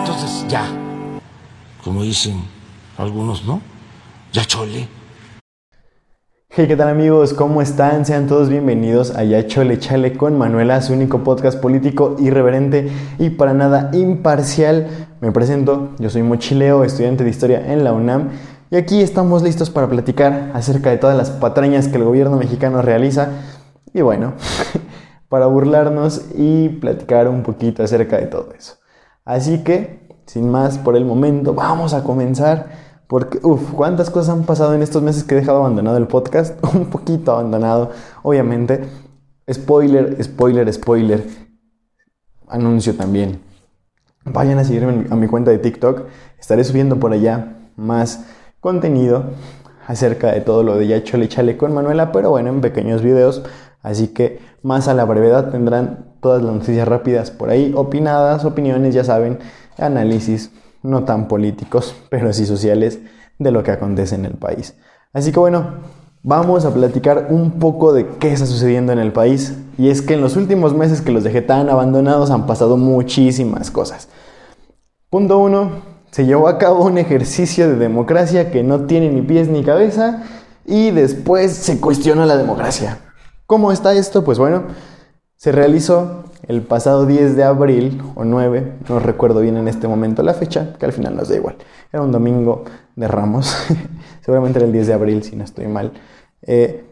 Entonces ya, como dicen algunos, ¿no? Ya chole. Hey, ¿qué tal amigos? ¿Cómo están? Sean todos bienvenidos a Ya Chole Chale con Manuela, su único podcast político irreverente y para nada imparcial. Me presento, yo soy Mochileo, estudiante de Historia en la UNAM y aquí estamos listos para platicar acerca de todas las patrañas que el gobierno mexicano realiza y bueno, para burlarnos y platicar un poquito acerca de todo eso. Así que, sin más por el momento, vamos a comenzar porque, uff, cuántas cosas han pasado en estos meses que he dejado abandonado el podcast. Un poquito abandonado, obviamente. Spoiler, spoiler, spoiler. Anuncio también. Vayan a seguirme a mi cuenta de TikTok. Estaré subiendo por allá más contenido acerca de todo lo de ya chole chale con Manuela, pero bueno, en pequeños videos. Así que más a la brevedad tendrán todas las noticias rápidas por ahí, opinadas, opiniones, ya saben, análisis, no tan políticos, pero sí sociales, de lo que acontece en el país. Así que bueno, vamos a platicar un poco de qué está sucediendo en el país. Y es que en los últimos meses que los dejé tan abandonados han pasado muchísimas cosas. Punto uno, se llevó a cabo un ejercicio de democracia que no tiene ni pies ni cabeza y después se cuestiona la democracia. ¿Cómo está esto? Pues bueno, se realizó el pasado 10 de abril o 9, no recuerdo bien en este momento la fecha, que al final nos da igual. Era un domingo de Ramos, seguramente era el 10 de abril si no estoy mal, eh,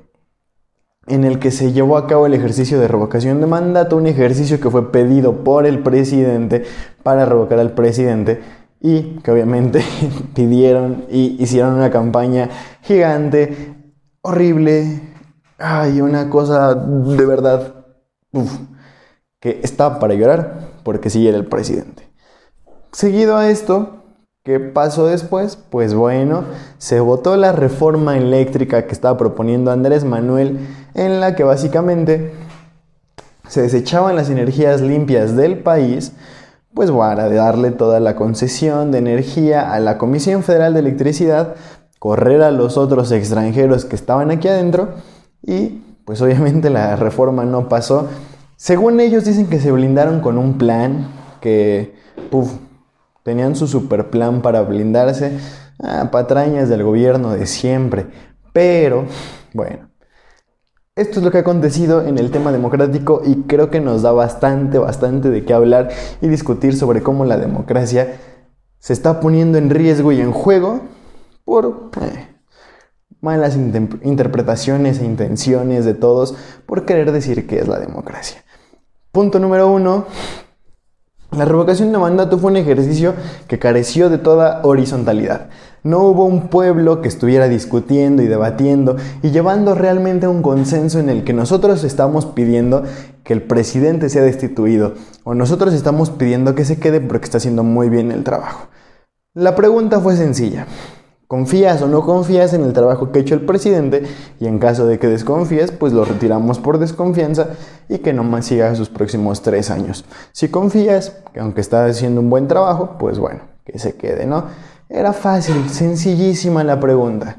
en el que se llevó a cabo el ejercicio de revocación de mandato, un ejercicio que fue pedido por el presidente para revocar al presidente y que obviamente pidieron y hicieron una campaña gigante, horrible, ay, una cosa de verdad, que estaba para llorar porque sí era el presidente. Seguido a esto, ¿qué pasó después? Pues bueno, se votó la reforma eléctrica que estaba proponiendo Andrés Manuel, en la que básicamente se desechaban las energías limpias del país, pues para darle toda la concesión de energía a la Comisión Federal de Electricidad, correr a los otros extranjeros que estaban aquí adentro y pues obviamente la reforma no pasó según ellos dicen que se blindaron con un plan, que tenían su super plan para blindarse. Ah, patrañas del gobierno de siempre. Pero, bueno, esto es lo que ha acontecido en el tema democrático y creo que nos da bastante, bastante de qué hablar y discutir sobre cómo la democracia se está poniendo en riesgo y en juego por eh, malas interpretaciones e intenciones de todos por querer decir que es la democracia. Punto número uno. La revocación de mandato fue un ejercicio que careció de toda horizontalidad. No hubo un pueblo que estuviera discutiendo y debatiendo y llevando realmente a un consenso en el que nosotros estamos pidiendo que el presidente sea destituido o nosotros estamos pidiendo que se quede porque está haciendo muy bien el trabajo. La pregunta fue sencilla. ¿Confías o no confías en el trabajo que ha hecho el presidente? Y en caso de que desconfíes, pues lo retiramos por desconfianza y que no más siga sus próximos tres años. Si confías, que aunque está haciendo un buen trabajo, pues bueno, que se quede, ¿no? Era fácil, sencillísima la pregunta.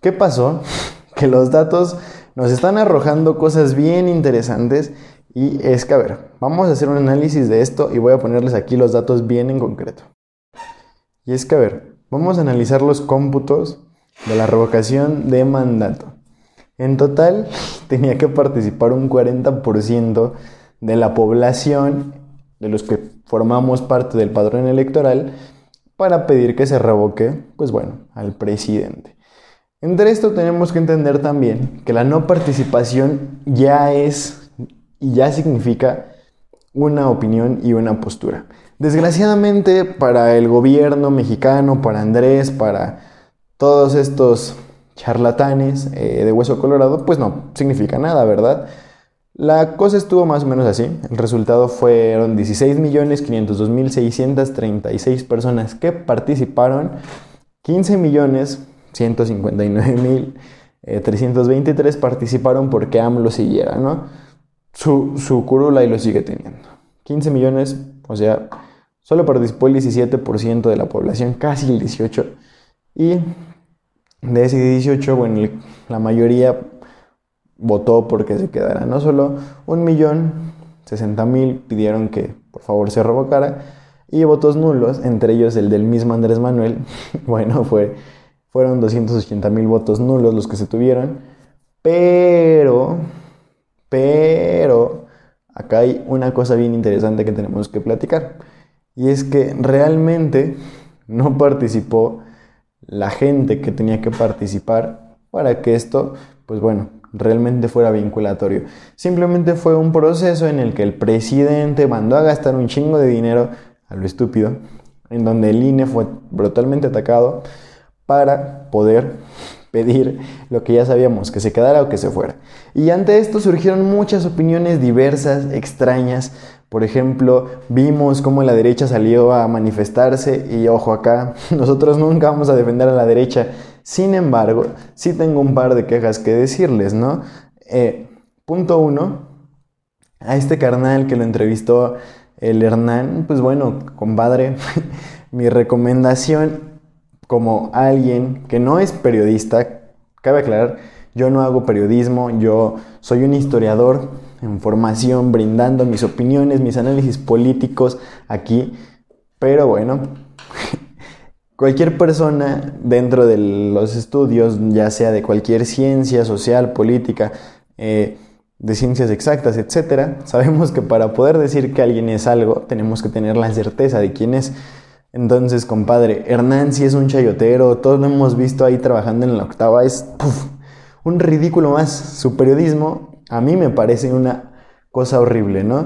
¿Qué pasó? Que los datos nos están arrojando cosas bien interesantes y es que, a ver, vamos a hacer un análisis de esto y voy a ponerles aquí los datos bien en concreto. Y es que, a ver, Vamos a analizar los cómputos de la revocación de mandato. En total, tenía que participar un 40% de la población, de los que formamos parte del padrón electoral, para pedir que se revoque, pues bueno, al presidente. Entre esto tenemos que entender también que la no participación ya es y ya significa una opinión y una postura. Desgraciadamente para el gobierno mexicano, para Andrés, para todos estos charlatanes eh, de hueso colorado, pues no significa nada, ¿verdad? La cosa estuvo más o menos así. El resultado fueron 16.502.636 personas que participaron, 15.159.323 eh, participaron porque AMLO siguiera, ¿no? Su, su curula y lo sigue teniendo. 15 millones, o sea, Solo participó el 17% de la población, casi el 18%. Y de ese 18, bueno, la mayoría votó porque se quedara. No solo 60 mil pidieron que por favor se revocara y votos nulos, entre ellos el del mismo Andrés Manuel, bueno, fue, fueron 280 mil votos nulos los que se tuvieron, pero, pero, acá hay una cosa bien interesante que tenemos que platicar, y es que realmente no participó la gente que tenía que participar para que esto, pues bueno, realmente fuera vinculatorio. Simplemente fue un proceso en el que el presidente mandó a gastar un chingo de dinero a lo estúpido, en donde el INE fue brutalmente atacado para poder pedir lo que ya sabíamos, que se quedara o que se fuera. Y ante esto surgieron muchas opiniones diversas, extrañas. Por ejemplo, vimos cómo la derecha salió a manifestarse y ojo acá, nosotros nunca vamos a defender a la derecha. Sin embargo, sí tengo un par de quejas que decirles, ¿no? Eh, punto uno, a este carnal que lo entrevistó el Hernán, pues bueno, compadre, mi recomendación como alguien que no es periodista, cabe aclarar, yo no hago periodismo, yo soy un historiador en formación, brindando mis opiniones, mis análisis políticos aquí, pero bueno, cualquier persona dentro de los estudios, ya sea de cualquier ciencia social, política, eh, de ciencias exactas, etcétera, sabemos que para poder decir que alguien es algo, tenemos que tener la certeza de quién es. Entonces, compadre, Hernán sí es un chayotero, todos lo hemos visto ahí trabajando en la octava, es un ridículo más. Su periodismo a mí me parece una cosa horrible, ¿no?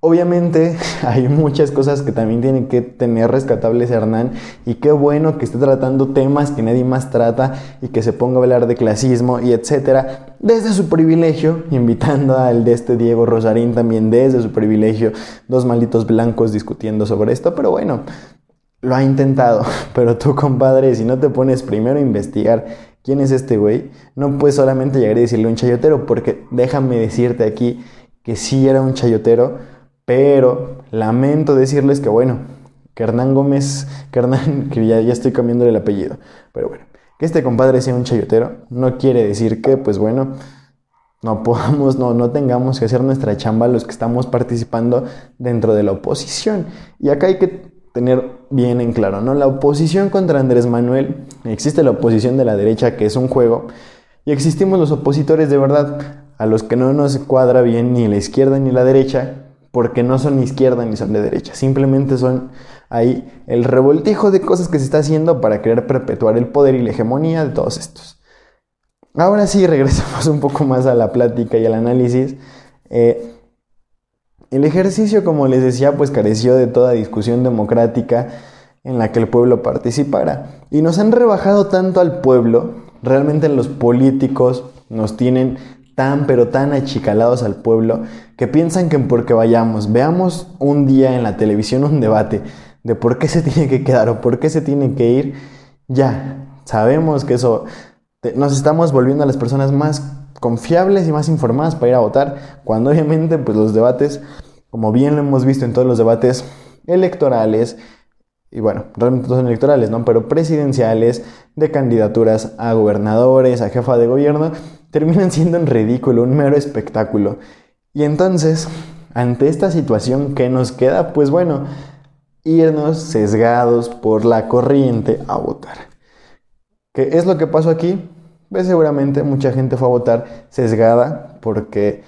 Obviamente hay muchas cosas que también tienen que tener rescatables Hernán y qué bueno que esté tratando temas que nadie más trata y que se ponga a hablar de clasismo y etcétera desde su privilegio, invitando al de este Diego Rosarín también desde su privilegio, dos malditos blancos discutiendo sobre esto, pero bueno, lo ha intentado, pero tú compadre, si no te pones primero a investigar quién es este güey, no puedes solamente llegar y decirle un chayotero, porque déjame decirte aquí que sí era un chayotero, pero lamento decirles que, bueno, que Hernán Gómez, que Hernán, que ya, ya estoy cambiándole el apellido, pero bueno, que este compadre sea un chayotero no quiere decir que, pues bueno, no podamos, no, no tengamos que hacer nuestra chamba los que estamos participando dentro de la oposición. Y acá hay que tener bien en claro, ¿no? La oposición contra Andrés Manuel, existe la oposición de la derecha que es un juego, y existimos los opositores de verdad, a los que no nos cuadra bien ni la izquierda ni la derecha, porque no son izquierda ni son de derecha, simplemente son ahí el revoltijo de cosas que se está haciendo para querer perpetuar el poder y la hegemonía de todos estos. Ahora sí, regresamos un poco más a la plática y al análisis. Eh, el ejercicio, como les decía, pues careció de toda discusión democrática en la que el pueblo participara. Y nos han rebajado tanto al pueblo, realmente los políticos nos tienen tan pero tan achicalados al pueblo que piensan que porque vayamos, veamos un día en la televisión un debate de por qué se tiene que quedar o por qué se tiene que ir, ya, sabemos que eso nos estamos volviendo a las personas más confiables y más informadas para ir a votar, cuando obviamente pues los debates, como bien lo hemos visto en todos los debates electorales, y bueno, realmente no son electorales, ¿no? Pero presidenciales, de candidaturas a gobernadores, a jefa de gobierno, terminan siendo un ridículo, un mero espectáculo. Y entonces, ante esta situación, ¿qué nos queda? Pues bueno, irnos sesgados por la corriente a votar. ¿Qué es lo que pasó aquí? Pues seguramente mucha gente fue a votar sesgada porque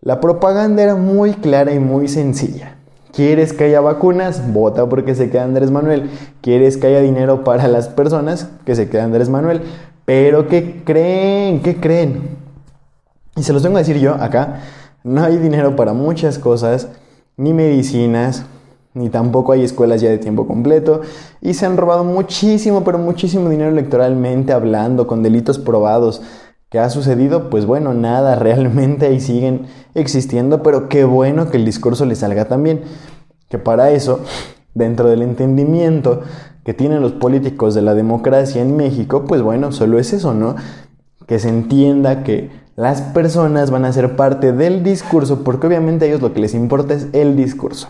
la propaganda era muy clara y muy sencilla. ¿Quieres que haya vacunas? Vota porque se queda Andrés Manuel. ¿Quieres que haya dinero para las personas? Que se queda Andrés Manuel. Pero ¿qué creen? ¿Qué creen? Y se los tengo a decir yo acá. No hay dinero para muchas cosas, ni medicinas, ni tampoco hay escuelas ya de tiempo completo. Y se han robado muchísimo, pero muchísimo dinero electoralmente hablando, con delitos probados. ¿Qué ha sucedido? Pues bueno, nada, realmente ahí siguen existiendo, pero qué bueno que el discurso les salga también. Que para eso, dentro del entendimiento que tienen los políticos de la democracia en México, pues bueno, solo es eso, ¿no? Que se entienda que las personas van a ser parte del discurso, porque obviamente a ellos lo que les importa es el discurso.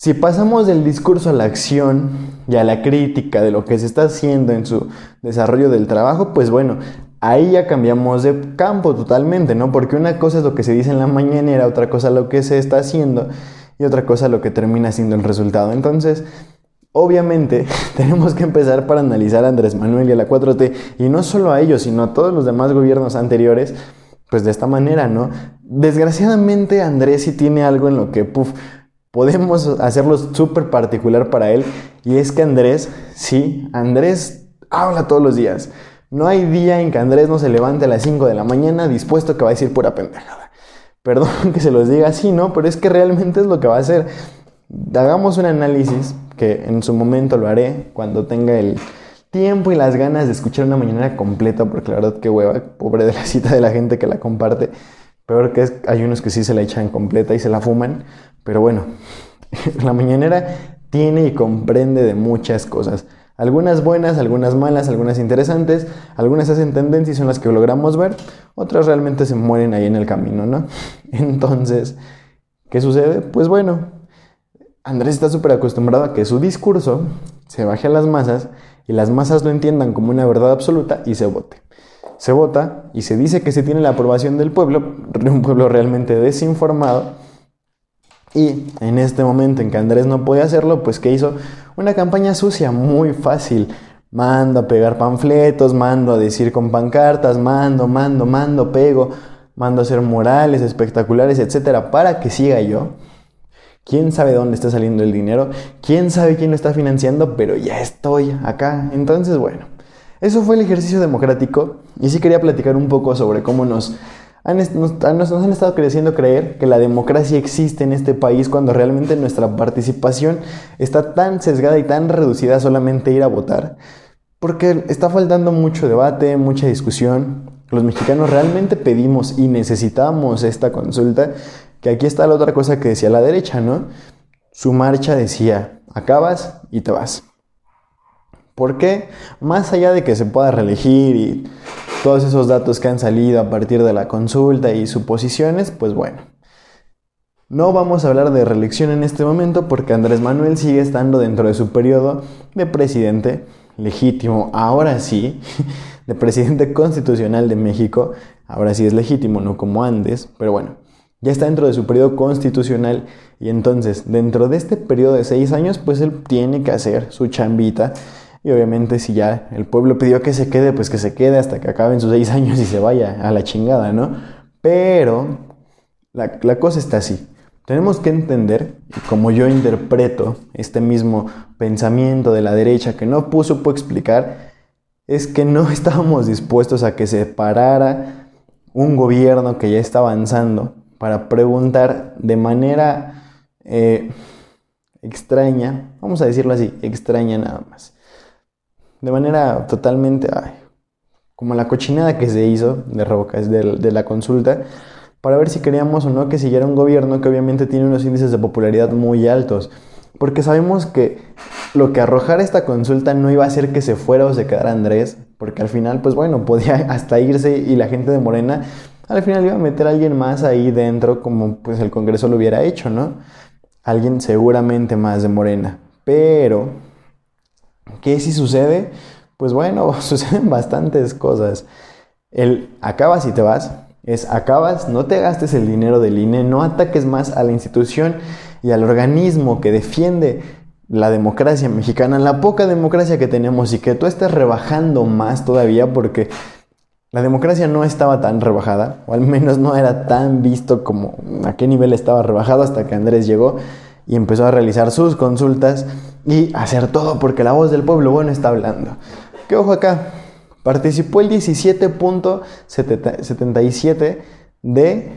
Si pasamos del discurso a la acción y a la crítica de lo que se está haciendo en su desarrollo del trabajo, pues bueno, ahí ya cambiamos de campo totalmente, ¿no? Porque una cosa es lo que se dice en la mañanera, otra cosa lo que se está haciendo y otra cosa lo que termina siendo el resultado. Entonces, obviamente, tenemos que empezar para analizar a Andrés Manuel y a la 4T, y no solo a ellos, sino a todos los demás gobiernos anteriores, pues de esta manera, ¿no? Desgraciadamente, Andrés sí tiene algo en lo que, puff, podemos hacerlo súper particular para él, y es que Andrés, sí, Andrés habla todos los días. No hay día en que Andrés no se levante a las 5 de la mañana dispuesto que va a decir pura pendejada. Perdón que se los diga así, ¿no? Pero es que realmente es lo que va a hacer. Hagamos un análisis, que en su momento lo haré, cuando tenga el tiempo y las ganas de escuchar una mañana completa, porque la verdad que hueva, pobre de la cita de la gente que la comparte. Peor que es, hay unos que sí se la echan completa y se la fuman. Pero bueno, la mañanera tiene y comprende de muchas cosas. Algunas buenas, algunas malas, algunas interesantes, algunas hacen tendencia y son las que logramos ver, otras realmente se mueren ahí en el camino, ¿no? Entonces, ¿qué sucede? Pues bueno, Andrés está súper acostumbrado a que su discurso se baje a las masas y las masas lo entiendan como una verdad absoluta y se vote. Se vota y se dice que se tiene la aprobación del pueblo, un pueblo realmente desinformado, y en este momento en que Andrés no podía hacerlo, pues ¿qué hizo? Una campaña sucia, muy fácil. Mando a pegar panfletos, mando a decir con pancartas, mando, mando, mando, pego, mando a hacer murales espectaculares, etcétera, para que siga yo. ¿Quién sabe dónde está saliendo el dinero? ¿Quién sabe quién lo está financiando? Pero ya estoy acá. Entonces, bueno, eso fue el ejercicio democrático y sí quería platicar un poco sobre cómo nos nos, han estado creciendo creer que la democracia existe en este país cuando realmente nuestra participación está tan sesgada y tan reducida solamente ir a votar. Porque está faltando mucho debate, mucha discusión. Los mexicanos realmente pedimos y necesitamos esta consulta, que aquí está la otra cosa que decía la derecha, ¿no? Su marcha decía, acabas y te vas. ¿Por qué? Más allá de que se pueda reelegir y todos esos datos que han salido a partir de la consulta y suposiciones, pues bueno. No vamos a hablar de reelección en este momento porque Andrés Manuel sigue estando dentro de su periodo de presidente legítimo, ahora sí, de presidente constitucional de México, ahora sí es legítimo, no como antes, pero bueno, ya está dentro de su periodo constitucional y entonces dentro de este periodo de seis años, pues él tiene que hacer su chambita y obviamente si ya el pueblo pidió que se quede, pues que se quede hasta que acaben sus seis años y se vaya a la chingada, ¿no? Pero la, la cosa está así. Tenemos que entender, como yo interpreto este mismo pensamiento de la derecha que no puso por explicar, es que no estábamos dispuestos a que se parara un gobierno que ya está avanzando para preguntar de manera eh, extraña, vamos a decirlo así, extraña nada más de manera totalmente como la cochinada que se hizo de, de la consulta para ver si queríamos o no que siguiera un gobierno que obviamente tiene unos índices de popularidad muy altos. Porque sabemos que lo que arrojara esta consulta no iba a hacer que se fuera o se quedara Andrés, porque al final, pues bueno, podía hasta irse y la gente de Morena al final iba a meter a alguien más ahí dentro como pues el Congreso lo hubiera hecho, ¿no? Alguien seguramente más de Morena. Pero ¿Qué si sucede? Pues bueno, suceden bastantes cosas. El acabas y te vas es acabas, no te gastes el dinero del INE, no ataques más a la institución y al organismo que defiende la democracia mexicana, la poca democracia que tenemos y que tú estés rebajando más todavía porque la democracia no estaba tan rebajada, o al menos no era tan visto como a qué nivel estaba rebajado hasta que Andrés llegó y empezó a realizar sus consultas y hacer todo porque la voz del pueblo bueno está hablando. ¿Qué ojo acá? Participó el 17.77 de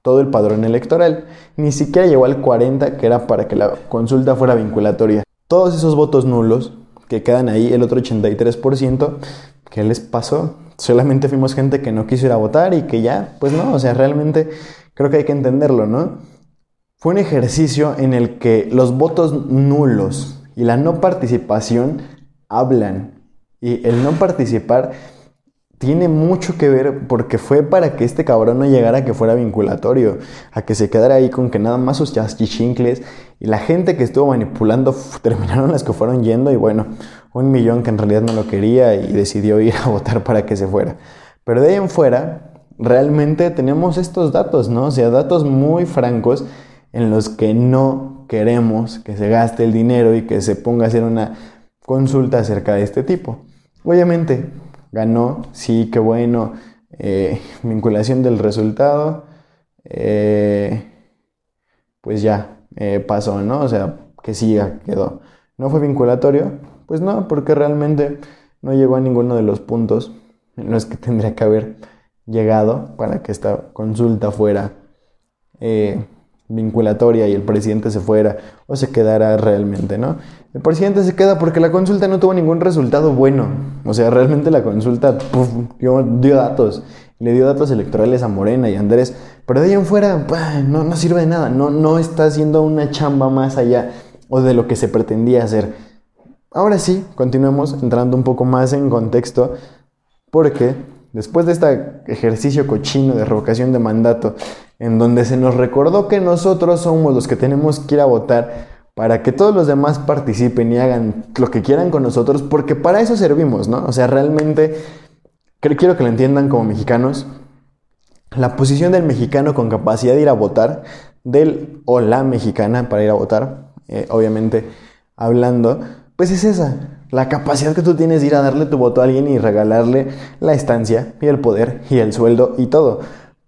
todo el padrón electoral. Ni siquiera llegó al 40 que era para que la consulta fuera vinculatoria. Todos esos votos nulos que quedan ahí, el otro 83%, ¿qué les pasó? Solamente fuimos gente que no quiso ir a votar y que ya, pues no, o sea, realmente creo que hay que entenderlo, ¿no? Fue un ejercicio en el que los votos nulos y la no participación hablan. Y el no participar tiene mucho que ver porque fue para que este cabrón no llegara a que fuera vinculatorio, a que se quedara ahí con que nada más sus chichincles y la gente que estuvo manipulando terminaron las que fueron yendo y bueno, un millón que en realidad no lo quería y decidió ir a votar para que se fuera. Pero de ahí en fuera, realmente tenemos estos datos, ¿no? O sea, datos muy francos en los que no queremos que se gaste el dinero y que se ponga a hacer una consulta acerca de este tipo. Obviamente, ganó, sí, qué bueno, eh, vinculación del resultado, eh, pues ya eh, pasó, ¿no? O sea, que siga, quedó. ¿No fue vinculatorio? Pues no, porque realmente no llegó a ninguno de los puntos en los que tendría que haber llegado para que esta consulta fuera vinculatoria y el presidente se fuera o se quedara realmente, ¿no? El presidente se queda porque la consulta no tuvo ningún resultado bueno. O sea, realmente la consulta dio, datos. Le dio datos electorales a Morena y a Andrés. Pero de ahí en fuera, no, no sirve de nada. No, no está haciendo una chamba más allá o de lo que se pretendía hacer. Ahora sí, continuemos entrando un poco más en contexto. Porque después de este ejercicio cochino de revocación de mandato, en donde se nos recordó que nosotros somos los que tenemos que ir a votar para que todos los demás participen y hagan lo que quieran con nosotros, porque para eso servimos, ¿no? O sea, realmente quiero que lo entiendan como mexicanos. La posición del mexicano con capacidad de ir a votar, del o la mexicana para ir a votar, eh, obviamente hablando, pues es esa, la capacidad que tú tienes de ir a darle tu voto a alguien y regalarle la estancia y el poder y el sueldo y todo.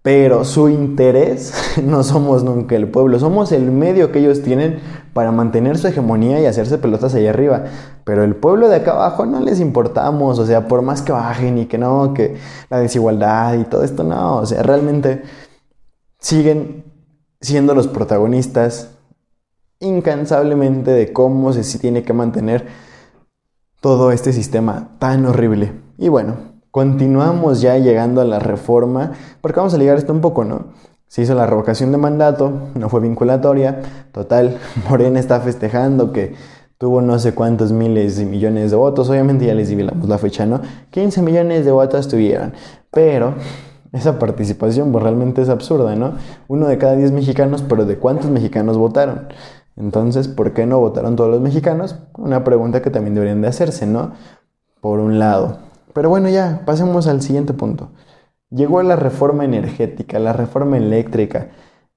Pero su interés no somos nunca el pueblo, somos el medio que ellos tienen para mantener su hegemonía y hacerse pelotas allá arriba. Pero el pueblo de acá abajo no les importamos, o sea, por más que bajen y que no, que la desigualdad y todo esto, no, o sea, realmente siguen siendo los protagonistas incansablemente de cómo se tiene que mantener todo este sistema tan horrible. Y bueno, continuamos ya llegando a la reforma, porque vamos a ligar esto un poco, ¿no? Se hizo la revocación de mandato, no fue vinculatoria, total, Morena está festejando que tuvo no sé cuántos miles y millones de votos, obviamente ya les dividimos la fecha, ¿no? 15 millones de votos tuvieron, pero esa participación pues realmente es absurda, ¿no? Uno de cada 10 mexicanos, pero ¿de cuántos mexicanos votaron? Entonces, ¿por qué no votaron todos los mexicanos? Una pregunta que también deberían de hacerse, ¿no? Por un lado. Pero bueno, ya, pasemos al siguiente punto. Llegó la reforma energética, la reforma eléctrica,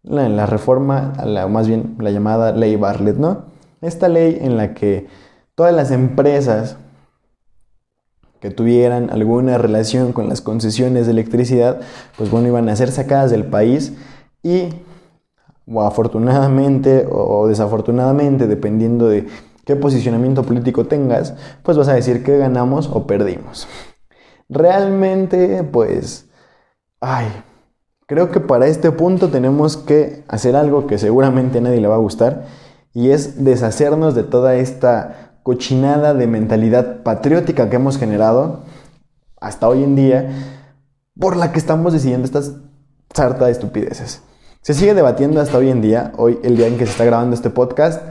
la, reforma, la, más bien la llamada ley Bartlett, ¿no? Esta ley en la que todas las empresas que tuvieran alguna relación con las concesiones de electricidad, pues bueno, iban a ser sacadas del país y, o afortunadamente o desafortunadamente, dependiendo de qué posicionamiento político tengas, pues vas a decir que ganamos o perdimos. Realmente, pues, ay, creo que para este punto tenemos que hacer algo que seguramente a nadie le va a gustar y es deshacernos de toda esta cochinada de mentalidad patriótica que hemos generado hasta hoy en día por la que estamos decidiendo estas sarta de estupideces. Se sigue debatiendo hasta hoy en día, hoy el día en que se está grabando este podcast,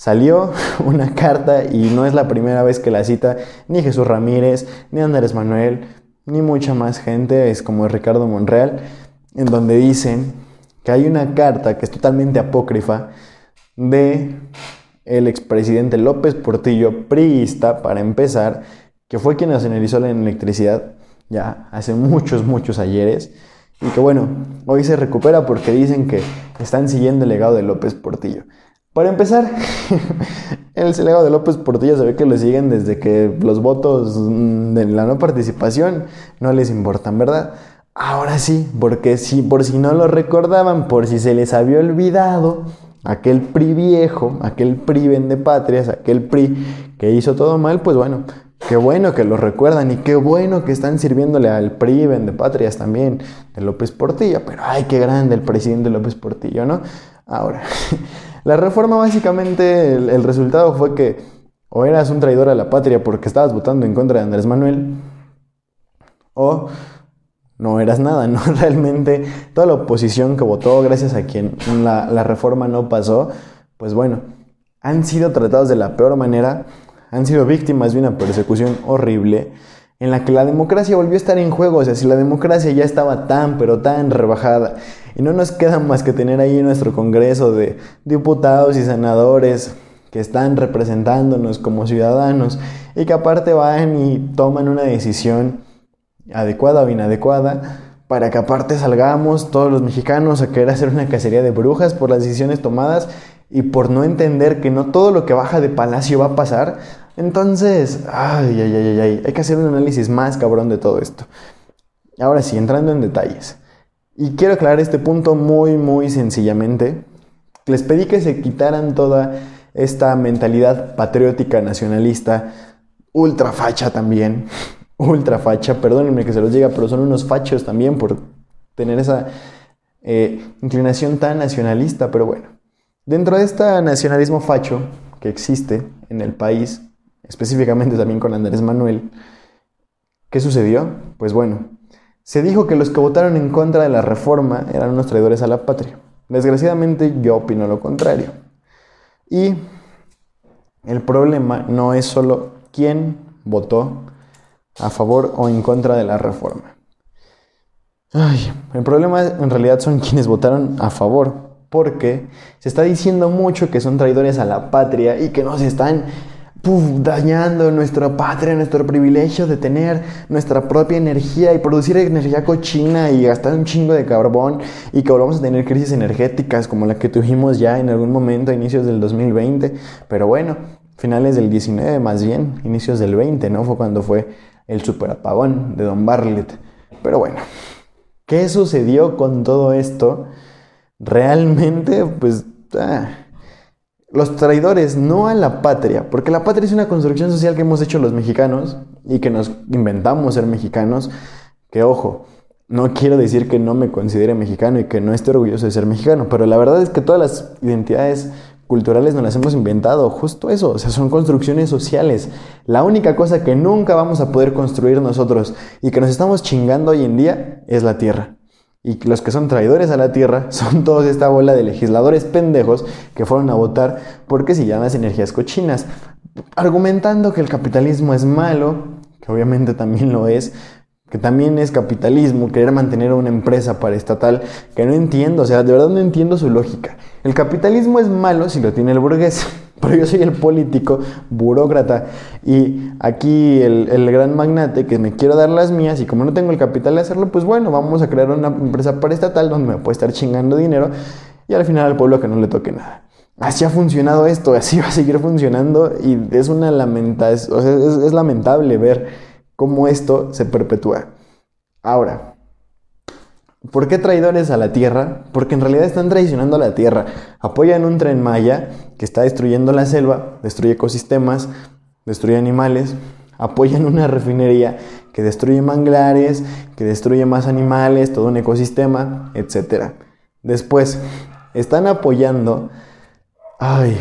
Salió una carta y no es la primera vez que la cita ni Jesús Ramírez, ni Andrés Manuel, ni mucha más gente, es como Ricardo Monreal, en donde dicen que hay una carta que es totalmente apócrifa de el expresidente López Portillo, priista, para empezar, que fue quien nacionalizó la electricidad ya hace muchos, muchos ayeres, y que bueno, hoy se recupera porque dicen que están siguiendo el legado de López Portillo. Para empezar, el legado de López Portillo se ve que lo siguen desde que los votos de la no participación no les importan, ¿verdad? Ahora sí, porque si por si no lo recordaban, por si se les había olvidado, aquel PRI viejo, aquel PRI vende patrias, aquel PRI que hizo todo mal, pues bueno, qué bueno que lo recuerdan y qué bueno que están sirviéndole al PRI vende patrias también de López Portillo, pero ay, qué grande el presidente López Portillo, ¿no? Ahora, la reforma básicamente, el, resultado fue que o eras un traidor a la patria porque estabas votando en contra de Andrés Manuel, o no eras nada, ¿no? Realmente toda la oposición que votó gracias a quien la reforma no pasó, pues bueno, han sido tratados de la peor manera, han sido víctimas de una persecución horrible en la que la democracia volvió a estar en juego, o sea, si la democracia ya estaba tan, pero tan rebajada, y no nos queda más que tener ahí nuestro Congreso de diputados y senadores que están representándonos como ciudadanos y que aparte van y toman una decisión adecuada o inadecuada, para que aparte salgamos todos los mexicanos a querer hacer una cacería de brujas por las decisiones tomadas y por no entender que no todo lo que baja de palacio va a pasar. Entonces, ay, ay, ay, ay, hay que hacer un análisis más cabrón de todo esto. Ahora sí, entrando en detalles. Y quiero aclarar este punto muy, muy sencillamente. Les pedí que se quitaran toda esta mentalidad patriótica, nacionalista, ultra facha también, ultra facha, perdónenme que se los diga, pero son unos fachos también por tener esa eh, inclinación tan nacionalista, pero bueno. Dentro de este nacionalismo facho que existe en el país, específicamente también con Andrés Manuel, ¿qué sucedió? Pues bueno, se dijo que los que votaron en contra de la reforma eran unos traidores a la patria. Desgraciadamente yo opino lo contrario. Y el problema no es solo quién votó a favor o en contra de la reforma. el problema en realidad son quienes votaron a favor, porque se está diciendo mucho que son traidores a la patria y que nos están dañando nuestra patria, nuestro privilegio de tener nuestra propia energía y producir energía cochina y gastar un chingo de carbón y que volvamos a tener crisis energéticas como la que tuvimos ya en algún momento a inicios del 2020. Pero bueno, finales del 19 más bien, inicios del 20, ¿no? Fue cuando fue el superapagón de Don Bartlett. Pero bueno, ¿qué sucedió con todo esto? Realmente, pues... Ah, los traidores, no a la patria, porque la patria es una construcción social que hemos hecho los mexicanos y que nos inventamos ser mexicanos, que ojo, no quiero decir que no me considere mexicano y que no esté orgulloso de ser mexicano, pero la verdad es que todas las identidades culturales nos las hemos inventado, justo eso, o sea, son construcciones sociales. La única cosa que nunca vamos a poder construir nosotros y que nos estamos chingando hoy en día es la tierra. Y los que son traidores a la tierra son todos esta bola de legisladores pendejos que fueron a votar porque se llaman las energías cochinas, argumentando que el capitalismo es malo, que obviamente también lo es, que también es capitalismo, querer mantener una empresa paraestatal, que no entiendo, o sea, de verdad no entiendo su lógica. El capitalismo es malo si lo tiene el burgués. Pero yo soy el político, burócrata, y aquí el, gran magnate que me quiero dar las mías y como no tengo el capital de hacerlo, pues bueno, vamos a crear una empresa paraestatal donde me puede estar chingando dinero y al final al pueblo que no le toque nada. Así ha funcionado esto, así va a seguir funcionando y es una lamenta, es lamentable ver cómo esto se perpetúa. Ahora, ¿Por qué traidores a la tierra? Porque en realidad están traicionando a la tierra. Apoyan un tren Maya que está destruyendo la selva, destruye ecosistemas, destruye animales. Apoyan una refinería que destruye manglares, que destruye más animales, todo un ecosistema, etc. Después, están apoyando... Ay,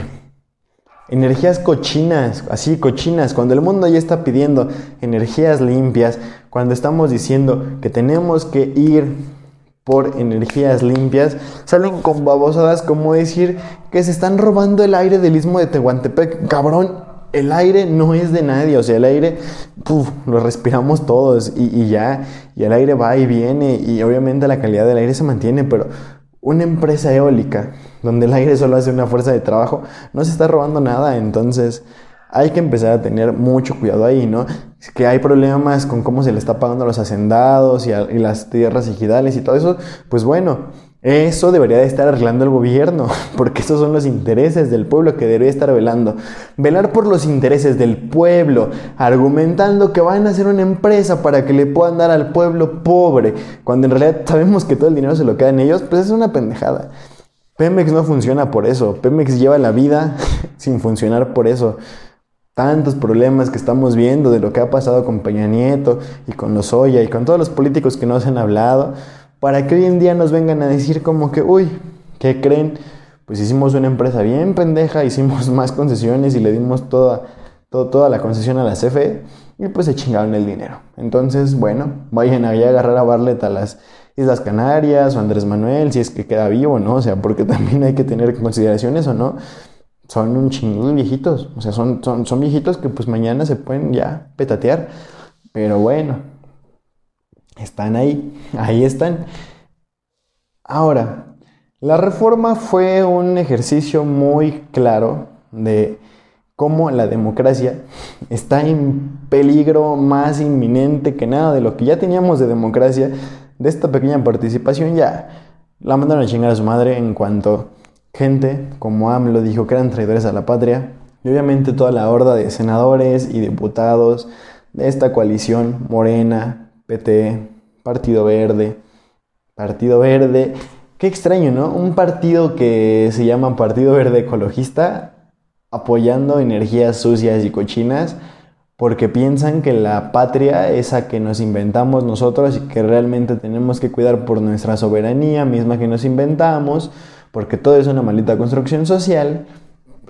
energías cochinas, así cochinas, cuando el mundo ya está pidiendo energías limpias, cuando estamos diciendo que tenemos que ir por energías limpias, salen con babosadas como decir que se están robando el aire del istmo de Tehuantepec. Cabrón, el aire no es de nadie, o sea, el aire lo respiramos todos y, y, ya, y el aire va y viene y obviamente la calidad del aire se mantiene, pero una empresa eólica donde el aire solo hace una fuerza de trabajo no se está robando nada, entonces hay que empezar a tener mucho cuidado ahí, ¿no? Que hay problemas con cómo se le está pagando a los hacendados y, las tierras ejidales y todo eso, pues bueno, eso debería de estar arreglando el gobierno, porque esos son los intereses del pueblo que debería estar velando. Velar por los intereses del pueblo, argumentando que van a hacer una empresa para que le puedan dar al pueblo pobre, cuando en realidad sabemos que todo el dinero se lo queda en ellos, pues es una pendejada. Pemex no funciona por eso, Pemex lleva la vida sin funcionar por eso tantos problemas que estamos viendo de lo que ha pasado con Peña Nieto y con los Oya y con todos los políticos que nos han hablado, para que hoy en día nos vengan a decir como que, uy, ¿qué creen? Pues hicimos una empresa bien pendeja, hicimos más concesiones y le dimos toda, toda la concesión a la CFE y pues se chingaron el dinero. Entonces, bueno, vayan a agarrar a Barlet a las Islas Canarias o Andrés Manuel, si es que queda vivo, ¿no? O sea, porque también hay que tener consideraciones o no son un chingo de viejitos. O sea, son, son, son viejitos que pues mañana se pueden ya petatear. Pero bueno, están ahí, ahí están. Ahora, la reforma fue un ejercicio muy claro de cómo la democracia está en peligro más inminente que nada de lo que ya teníamos de democracia, de esta pequeña participación, ya la mandaron a chingar a su madre en cuanto gente como AMLO dijo que eran traidores a la patria, y obviamente toda la horda de senadores y diputados de esta coalición, Morena, PT, Partido Verde, Partido Verde, qué extraño, ¿no? Un partido que se llama Partido Verde Ecologista apoyando energías sucias y cochinas porque piensan que la patria es a que nos inventamos nosotros y que realmente tenemos que cuidar por nuestra soberanía misma que nos inventamos, porque todo es una maldita construcción social,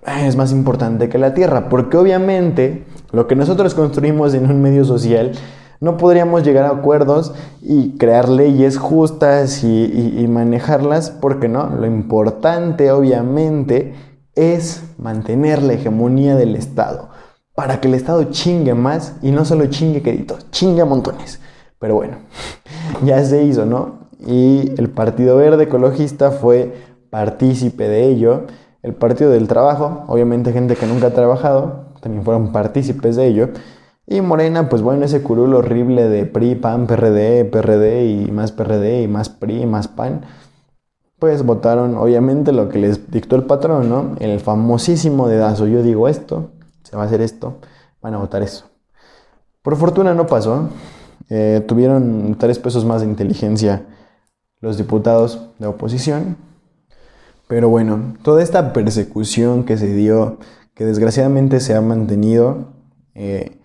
es más importante que la tierra, porque obviamente lo que nosotros construimos en un medio social no podríamos llegar a acuerdos y crear leyes justas y, y manejarlas, porque no, lo importante obviamente es mantener la hegemonía del Estado, para que el Estado chingue más y no solo chingue queridos, chingue a montones. Pero bueno, ya se hizo, ¿no? Y el Partido Verde Ecologista fue partícipe de ello. El Partido del Trabajo, obviamente gente que nunca ha trabajado, también fueron partícipes de ello. Y Morena, pues bueno, ese curul horrible de PRI, PAN, PRD, PRD y más PRD y más PRI y más PAN pues votaron obviamente lo que les dictó el patrón, ¿no? El famosísimo dedazo. Yo digo esto, se va a hacer esto, van a votar eso. Por fortuna no pasó. Eh, tuvieron tres pesos más de inteligencia los diputados de oposición. Pero bueno, toda esta persecución que se dio, que desgraciadamente se ha mantenido, eh,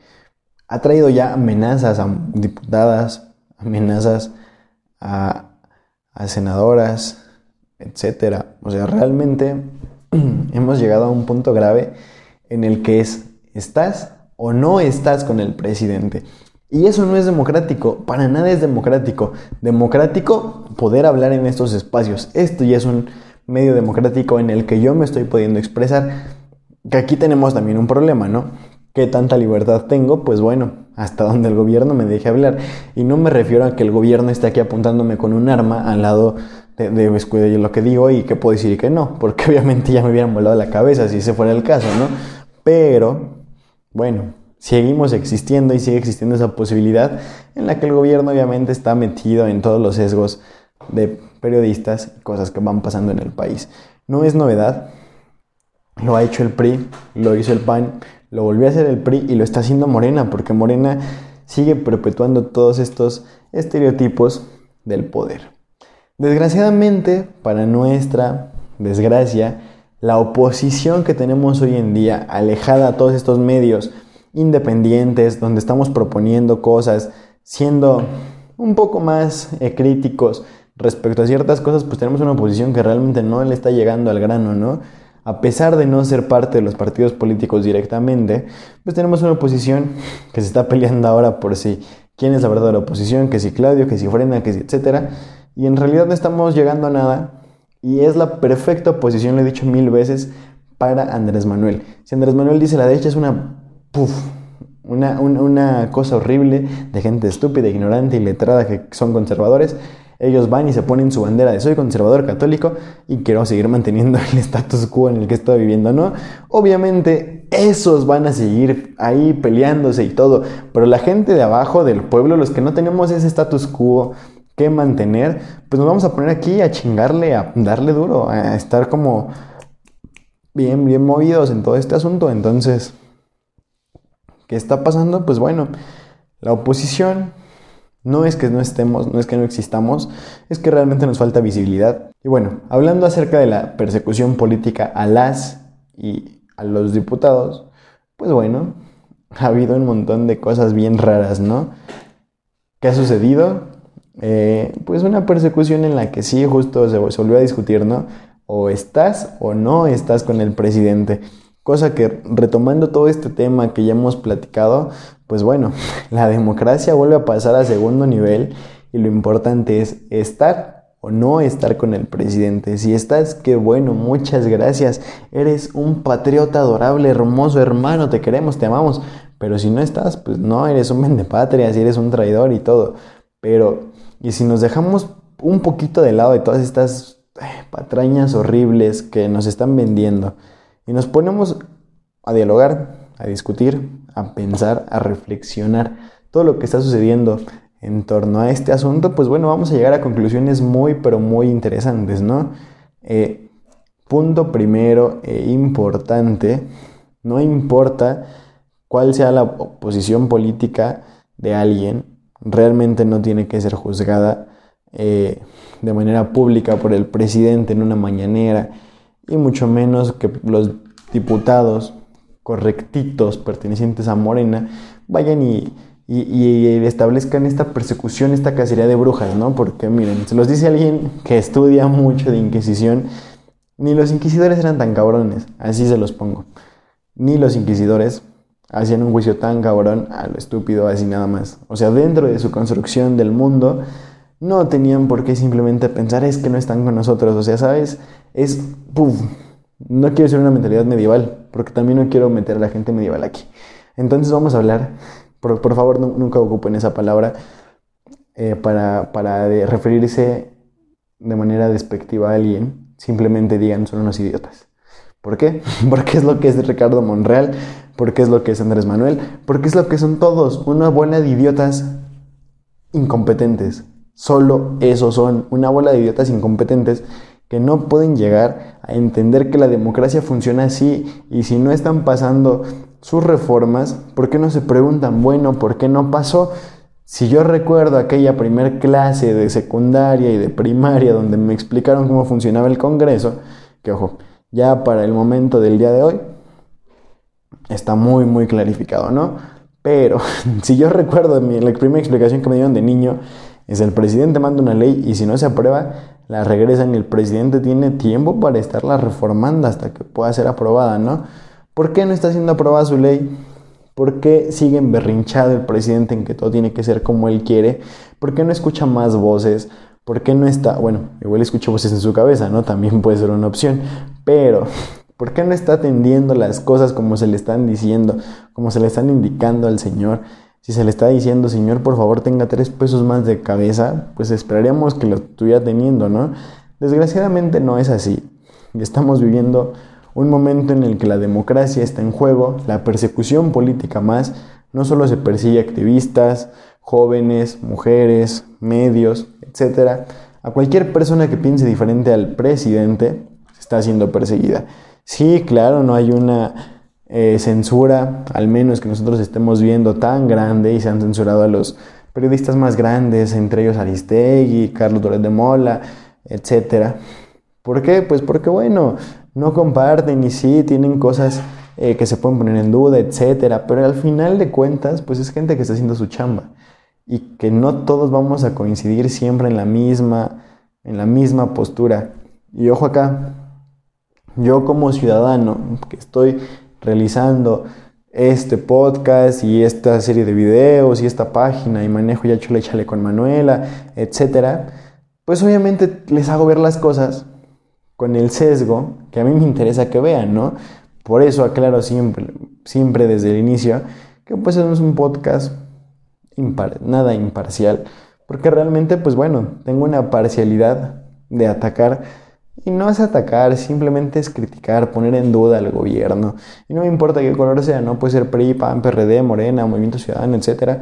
ha traído ya amenazas a diputadas, amenazas a, a senadoras, etcétera. O sea, realmente hemos llegado a un punto grave en el que es, ¿estás o no estás con el presidente? Y eso no es democrático, para nada es democrático. Democrático poder hablar en estos espacios. Esto ya es un medio democrático en el que yo me estoy pudiendo expresar. Que aquí tenemos también un problema, ¿no? ¿Qué tanta libertad tengo? Pues bueno, hasta donde el gobierno me deje hablar. Y no me refiero a que el gobierno esté aquí apuntándome con un arma al lado de, de, lo que digo y que puedo decir que no, porque obviamente ya me hubieran volado la cabeza si ese fuera el caso, ¿no? Pero, bueno, seguimos existiendo y sigue existiendo esa posibilidad en la que el gobierno obviamente está metido en todos los sesgos de periodistas y cosas que van pasando en el país. No es novedad, lo ha hecho el PRI, lo hizo el PAN, lo volvió a hacer el PRI y lo está haciendo Morena, porque Morena sigue perpetuando todos estos estereotipos del poder. Desgraciadamente, para nuestra desgracia, la oposición que tenemos hoy en día, alejada a todos estos medios independientes, donde estamos proponiendo cosas, siendo un poco más eh, críticos respecto a ciertas cosas, pues tenemos una oposición que realmente no le está llegando al grano, ¿no? A pesar de no ser parte de los partidos políticos directamente, pues tenemos una oposición que se está peleando ahora por si quién es la verdadera oposición, que si Claudio, que si Frena, que si etcétera y en realidad no estamos llegando a nada y es la perfecta oposición, lo he dicho mil veces, para Andrés Manuel. Si Andrés Manuel dice la derecha es una, puff, una, una, cosa horrible de gente estúpida, ignorante y letrada que son conservadores, ellos van y se ponen su bandera de soy conservador católico y quiero seguir manteniendo el status quo en el que estoy viviendo, ¿no? Obviamente esos van a seguir ahí peleándose y todo, pero la gente de abajo del pueblo, los que no tenemos ese status quo, que mantener, pues nos vamos a poner aquí a chingarle, a darle duro, a estar como bien, bien movidos en todo este asunto. Entonces, ¿qué está pasando? Pues bueno, la oposición no es que no estemos, no es que no existamos, es que realmente nos falta visibilidad. Y bueno, hablando acerca de la persecución política a las y a los diputados, pues bueno, ha habido un montón de cosas bien raras, ¿no? ¿Qué ha sucedido? Eh, pues una persecución en la que sí justo se, volvió a discutir, ¿no? O estás o no estás con el presidente. Cosa que retomando todo este tema que ya hemos platicado, pues bueno, la democracia vuelve a pasar a segundo nivel y lo importante es estar o no estar con el presidente. Si estás, qué bueno, muchas gracias. Eres un patriota adorable, hermoso hermano, te queremos, te amamos. Pero si no estás, pues no, eres un vendepatria, si eres un traidor y todo. Pero y si nos dejamos un poquito de lado de todas estas eh, patrañas horribles que nos están vendiendo y nos ponemos a dialogar, a discutir, a pensar, a reflexionar todo lo que está sucediendo en torno a este asunto, pues bueno, vamos a llegar a conclusiones muy, pero muy interesantes, ¿no? Eh, punto primero e importante, no importa cuál sea la posición política de alguien, realmente no tiene que ser juzgada eh, de manera pública por el presidente en una mañanera, y mucho menos que los diputados correctitos pertenecientes a Morena vayan y y, establezcan esta persecución, esta cacería de brujas, ¿no? Porque miren, se los dice alguien que estudia mucho de Inquisición, ni los inquisidores eran tan cabrones, así se los pongo. Ni los inquisidores hacían un juicio tan cabrón a lo estúpido, así nada más. O sea, dentro de su construcción del mundo, no tenían por qué simplemente pensar es que no están con nosotros. O sea, ¿sabes? Es, puf, no quiero ser una mentalidad medieval, porque también no quiero meter a la gente medieval aquí. Entonces vamos a hablar por, favor, nunca ocupen esa palabra eh, para, referirse de manera despectiva a alguien. Simplemente digan, son unos idiotas. ¿Por qué? Porque es lo que es Ricardo Monreal, porque es lo que es Andrés Manuel, porque es lo que son todos, una bola de idiotas incompetentes. Solo eso son, una bola de idiotas incompetentes que no pueden llegar a entender que la democracia funciona así y si no están pasando sus reformas, ¿por qué no se preguntan, bueno, ¿por qué no pasó? Si yo recuerdo aquella primer clase de secundaria y de primaria donde me explicaron cómo funcionaba el Congreso, que ojo, ya para el momento del día de hoy está muy, muy clarificado, ¿no? Pero si yo recuerdo la primera explicación que me dieron de niño, es el presidente manda una ley y si no se aprueba, la regresan y el presidente tiene tiempo para estarla reformando hasta que pueda ser aprobada, ¿no? ¿Por qué no está siendo aprobada su ley? ¿Por qué sigue emberrinchado el presidente en que todo tiene que ser como él quiere? ¿Por qué no escucha más voces? ¿Por qué no está, bueno, igual escucha voces en su cabeza, ¿no? También puede ser una opción, pero ¿por qué no está atendiendo las cosas como se le están diciendo, como se le están indicando al Señor? Si se le está diciendo, Señor, por favor, tenga tres pesos más de cabeza, pues esperaríamos que lo estuviera teniendo, ¿no? Desgraciadamente no es así. Estamos viviendo un momento en el que la democracia está en juego, la persecución política más, no solo se persigue activistas, jóvenes, mujeres, medios, etc. A cualquier persona que piense diferente al presidente está siendo perseguida. Sí, claro, no hay una eh, censura, al menos que nosotros estemos viendo tan grande y se han censurado a los periodistas más grandes, entre ellos Aristegui, Carlos Torres de Mola, etc. ¿Por qué? Pues porque, bueno, no comparten y sí tienen cosas eh, que se pueden poner en duda, etcétera, pero al final de cuentas, pues es gente que está haciendo su chamba y que no todos vamos a coincidir siempre en la misma, en la misma postura. Y ojo acá, yo como ciudadano que estoy realizando este podcast y esta serie de videos y esta página y manejo ya chule chale con Manuela, etcétera, pues obviamente les hago ver las cosas con el sesgo que a mí me interesa que vean, ¿no? Por eso aclaro siempre, siempre desde el inicio que pues es un podcast nada imparcial, porque realmente pues bueno, tengo una parcialidad de atacar y no es atacar, simplemente es criticar, poner en duda al gobierno. Y no me importa qué color sea, no puede ser PRI, PAN, PRD, Morena, Movimiento Ciudadano, etc.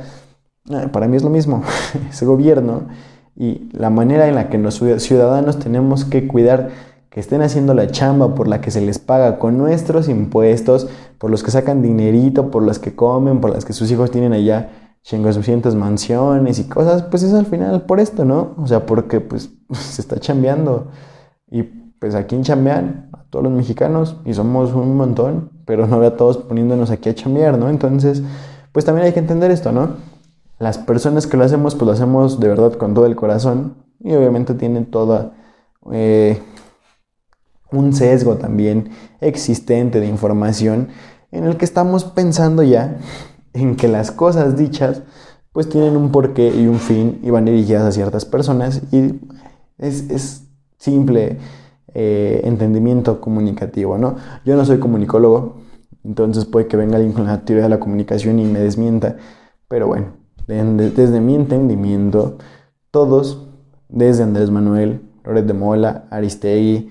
Eh, para mí es lo mismo, ese gobierno y la manera en la que los ciudadanos tenemos que cuidar que estén haciendo la chamba por la que se les paga con nuestros impuestos, por los que sacan dinerito, por los que comen, por las que sus hijos tienen allá suficientes mansiones y cosas, pues es al final por esto, ¿no? O sea, porque pues se está chambeando. Y pues aquí en chambean a todos los mexicanos y somos un montón, pero no veo a todos poniéndonos aquí a chambear, ¿no? Entonces, pues también hay que entender esto, ¿no? Las personas que lo hacemos, pues lo hacemos de verdad con todo el corazón y obviamente tienen toda... Eh, un sesgo también existente de información en el que estamos pensando ya en que las cosas dichas pues tienen un porqué y un fin y van dirigidas a ciertas personas y es, simple eh, entendimiento comunicativo, ¿no? Yo no soy comunicólogo, entonces puede que venga alguien con la teoría de la comunicación y me desmienta, pero bueno, desde mi entendimiento, todos, desde Andrés Manuel, Loret de Mola, Aristegui,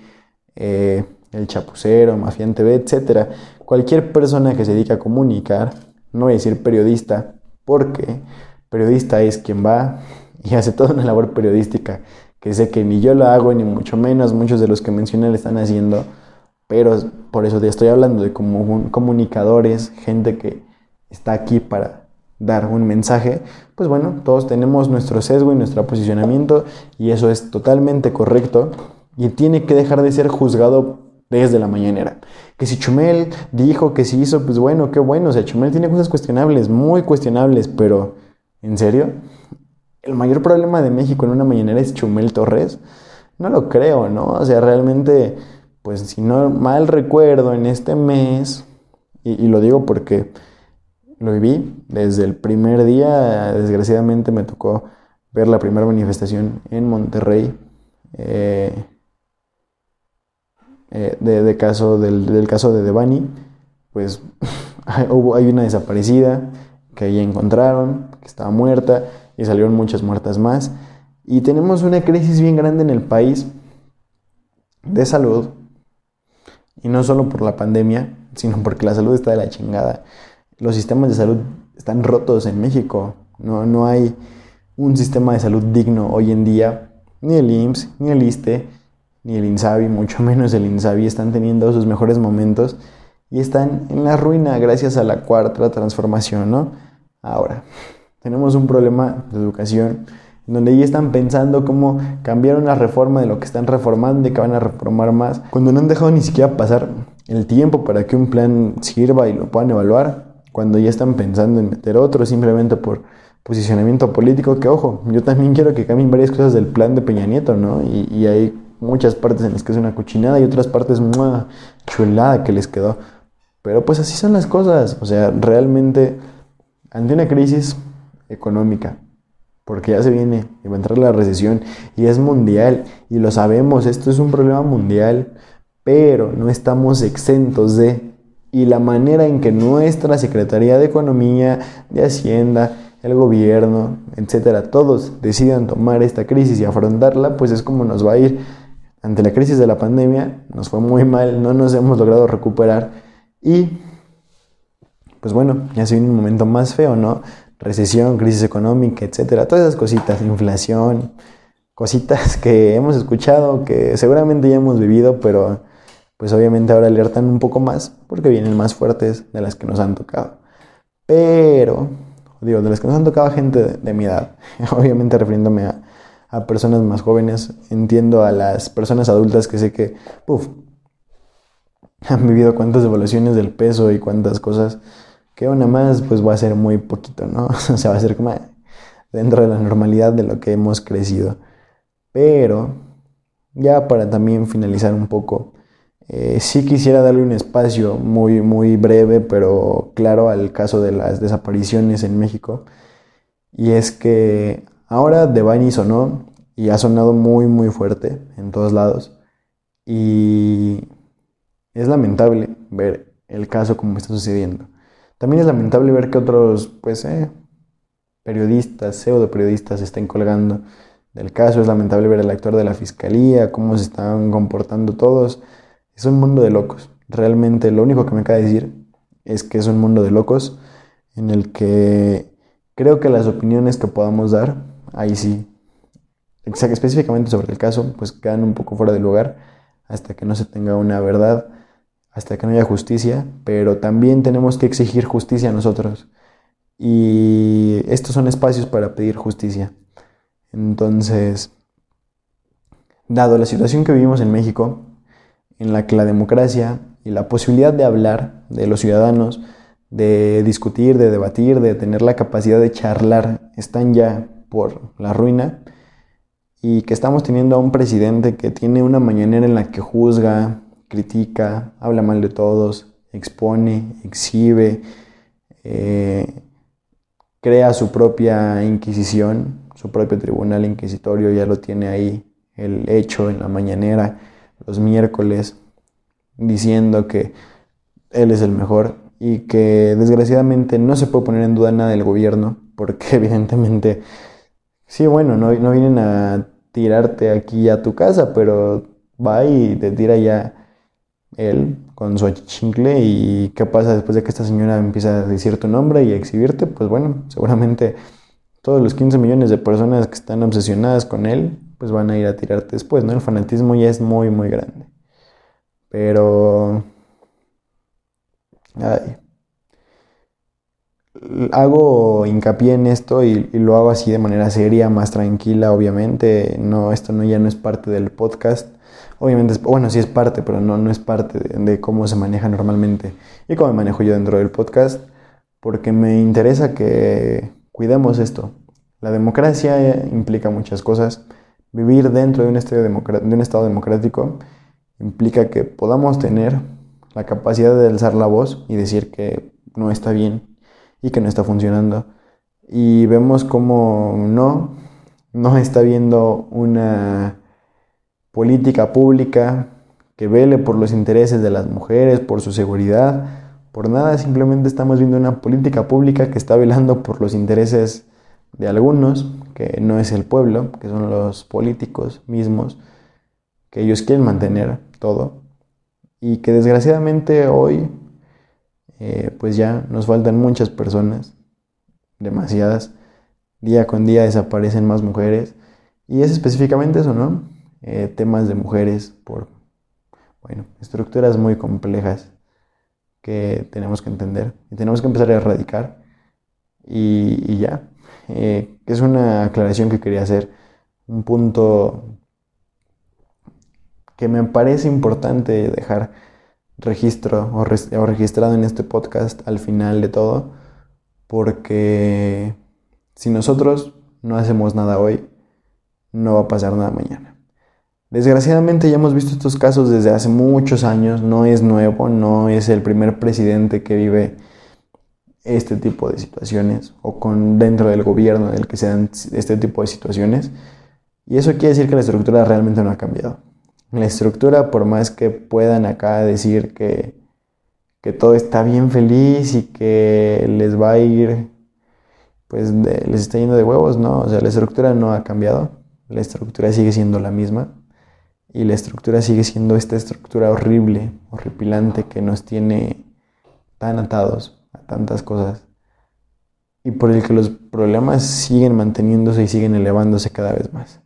eh, El Chapucero, Mafián TV, etc. cualquier persona que se dedica a comunicar, no voy a decir periodista, porque periodista es quien va y hace toda una labor periodística, que sé que ni yo lo hago, ni mucho menos muchos de los que mencioné le están haciendo, pero por eso te estoy hablando de como comunicadores, gente que está aquí para dar un mensaje, pues bueno, todos tenemos nuestro sesgo y nuestro posicionamiento y eso es totalmente correcto y tiene que dejar de ser juzgado desde la mañanera. Que si Chumel dijo que si hizo, pues bueno, qué bueno, o sea, Chumel tiene cosas cuestionables, muy cuestionables, pero ¿en serio? ¿El mayor problema de México en una mañanera es Chumel Torres? No lo creo, ¿no? O sea, realmente, pues si no mal recuerdo, en este mes, y, lo digo porque lo viví desde el primer día. Desgraciadamente me tocó ver la primera manifestación en Monterrey eh, eh, de, caso, del, caso de Devani. Pues hubo, hay una desaparecida que ahí encontraron, que estaba muerta y salieron muchas muertas más. Y tenemos una crisis bien grande en el país de salud. Y no solo por la pandemia, sino porque la salud está de la chingada los sistemas de salud están rotos en México. No, no hay un sistema de salud digno hoy en día. Ni el IMSS, ni el ISTE, ni el INSABI, mucho menos el INSABI, están teniendo sus mejores momentos y están en la ruina gracias a la cuarta transformación, ¿no? Ahora, tenemos un problema de educación donde ya están pensando cómo cambiar una reforma de lo que están reformando y que van a reformar más, cuando no han dejado ni siquiera pasar el tiempo para que un plan sirva y lo puedan evaluar cuando ya están pensando en meter otro simplemente por posicionamiento político, que ojo, yo también quiero que cambien varias cosas del plan de Peña Nieto, ¿no? Y, hay muchas partes en las que es una cochinada y otras partes una chulada que les quedó. Pero pues así son las cosas, o sea, realmente ante una crisis económica, porque ya se viene y va a entrar la recesión y es mundial y lo sabemos, esto es un problema mundial, pero no estamos exentos de y la manera en que nuestra Secretaría de Economía, de Hacienda, el gobierno, etcétera, todos decidan tomar esta crisis y afrontarla, pues es como nos va a ir. Ante la crisis de la pandemia, nos fue muy mal, no nos hemos logrado recuperar y, pues bueno, ya se viene un momento más feo, ¿no? Recesión, crisis económica, etcétera, todas esas cositas, inflación, cositas que hemos escuchado, que seguramente ya hemos vivido, pero pues obviamente ahora alertan un poco más porque vienen más fuertes de las que nos han tocado. Pero, digo, de las que nos han tocado gente de, mi edad, obviamente refiriéndome a, personas más jóvenes, entiendo a las personas adultas que sé que, puff, han vivido cuántas evoluciones del peso y cuántas cosas que una más pues va a ser muy poquito, ¿no? o sea, va a ser como dentro de la normalidad de lo que hemos crecido. Pero, ya para también finalizar un poco, eh, sí quisiera darle un espacio muy, muy breve, pero claro, al caso de las desapariciones en México. Y es que ahora Devani sonó y ha sonado muy, muy fuerte en todos lados. Y es lamentable ver el caso como está sucediendo. También es lamentable ver que otros, pues, eh, periodistas, pseudo periodistas, se estén colgando del caso. Es lamentable ver el actor de la fiscalía, cómo se están comportando todos. Es un mundo de locos. Realmente lo único que me cabe decir es que es un mundo de locos en el que creo que las opiniones que podamos dar, ahí sí, específicamente sobre el caso, pues quedan un poco fuera de lugar hasta que no se tenga una verdad, hasta que no haya justicia, pero también tenemos que exigir justicia a nosotros. Y estos son espacios para pedir justicia. Entonces, dado la situación que vivimos en México, en la que la democracia y la posibilidad de hablar de los ciudadanos, de discutir, de debatir, de tener la capacidad de charlar, están ya por la ruina y que estamos teniendo a un presidente que tiene una mañanera en la que juzga, critica, habla mal de todos, expone, exhibe, eh, crea su propia inquisición, su propio tribunal inquisitorio, ya lo tiene ahí el hecho en la mañanera los miércoles diciendo que él es el mejor y que desgraciadamente no se puede poner en duda nada del gobierno porque evidentemente, sí, bueno, no, no vienen a tirarte aquí a tu casa, pero va y te tira ya él con su achichincle y qué pasa después de que esta señora empieza a decir tu nombre y a exhibirte, pues bueno, seguramente todos los 15 millones de personas que están obsesionadas con él, pues van a ir a tirarte después, ¿no? El fanatismo ya es muy, muy grande. Pero... Ay. Hago hincapié en esto y, y, lo hago así de manera seria, más tranquila, obviamente. No, esto no, ya no es parte del podcast. Obviamente, es, bueno, sí es parte, pero no, no es parte de, cómo se maneja normalmente y cómo me manejo yo dentro del podcast, porque me interesa que cuidemos esto. La democracia implica muchas cosas. Vivir dentro de un, estado de un estado democrático implica que podamos tener la capacidad de alzar la voz y decir que no está bien y que no está funcionando. Y vemos como no, no está viendo una política pública que vele por los intereses de las mujeres, por su seguridad, por nada, simplemente estamos viendo una política pública que está velando por los intereses de algunos, que no es el pueblo, que son los políticos mismos, que ellos quieren mantener todo, y que desgraciadamente hoy, eh, pues ya nos faltan muchas personas, demasiadas, día con día desaparecen más mujeres, y es específicamente eso, ¿no? Eh, temas de mujeres por, bueno, estructuras muy complejas que tenemos que entender y tenemos que empezar a erradicar y, ya. Eh, es una aclaración que quería hacer, un punto que me parece importante dejar registro o, o registrado en este podcast al final de todo, porque si nosotros no hacemos nada hoy, no va a pasar nada mañana. Desgraciadamente ya hemos visto estos casos desde hace muchos años, no es nuevo, no es el primer presidente que vive este tipo de situaciones o con dentro del gobierno en el que se dan este tipo de situaciones. Y eso quiere decir que la estructura realmente no ha cambiado. La estructura, por más que puedan acá decir que, que todo está bien feliz y que les va a ir, pues les está yendo de huevos, no, o sea, la estructura no ha cambiado, la estructura sigue siendo la misma y la estructura sigue siendo esta estructura horrible, horripilante que nos tiene tan atados a tantas cosas y por el que los problemas siguen manteniéndose y siguen elevándose cada vez más.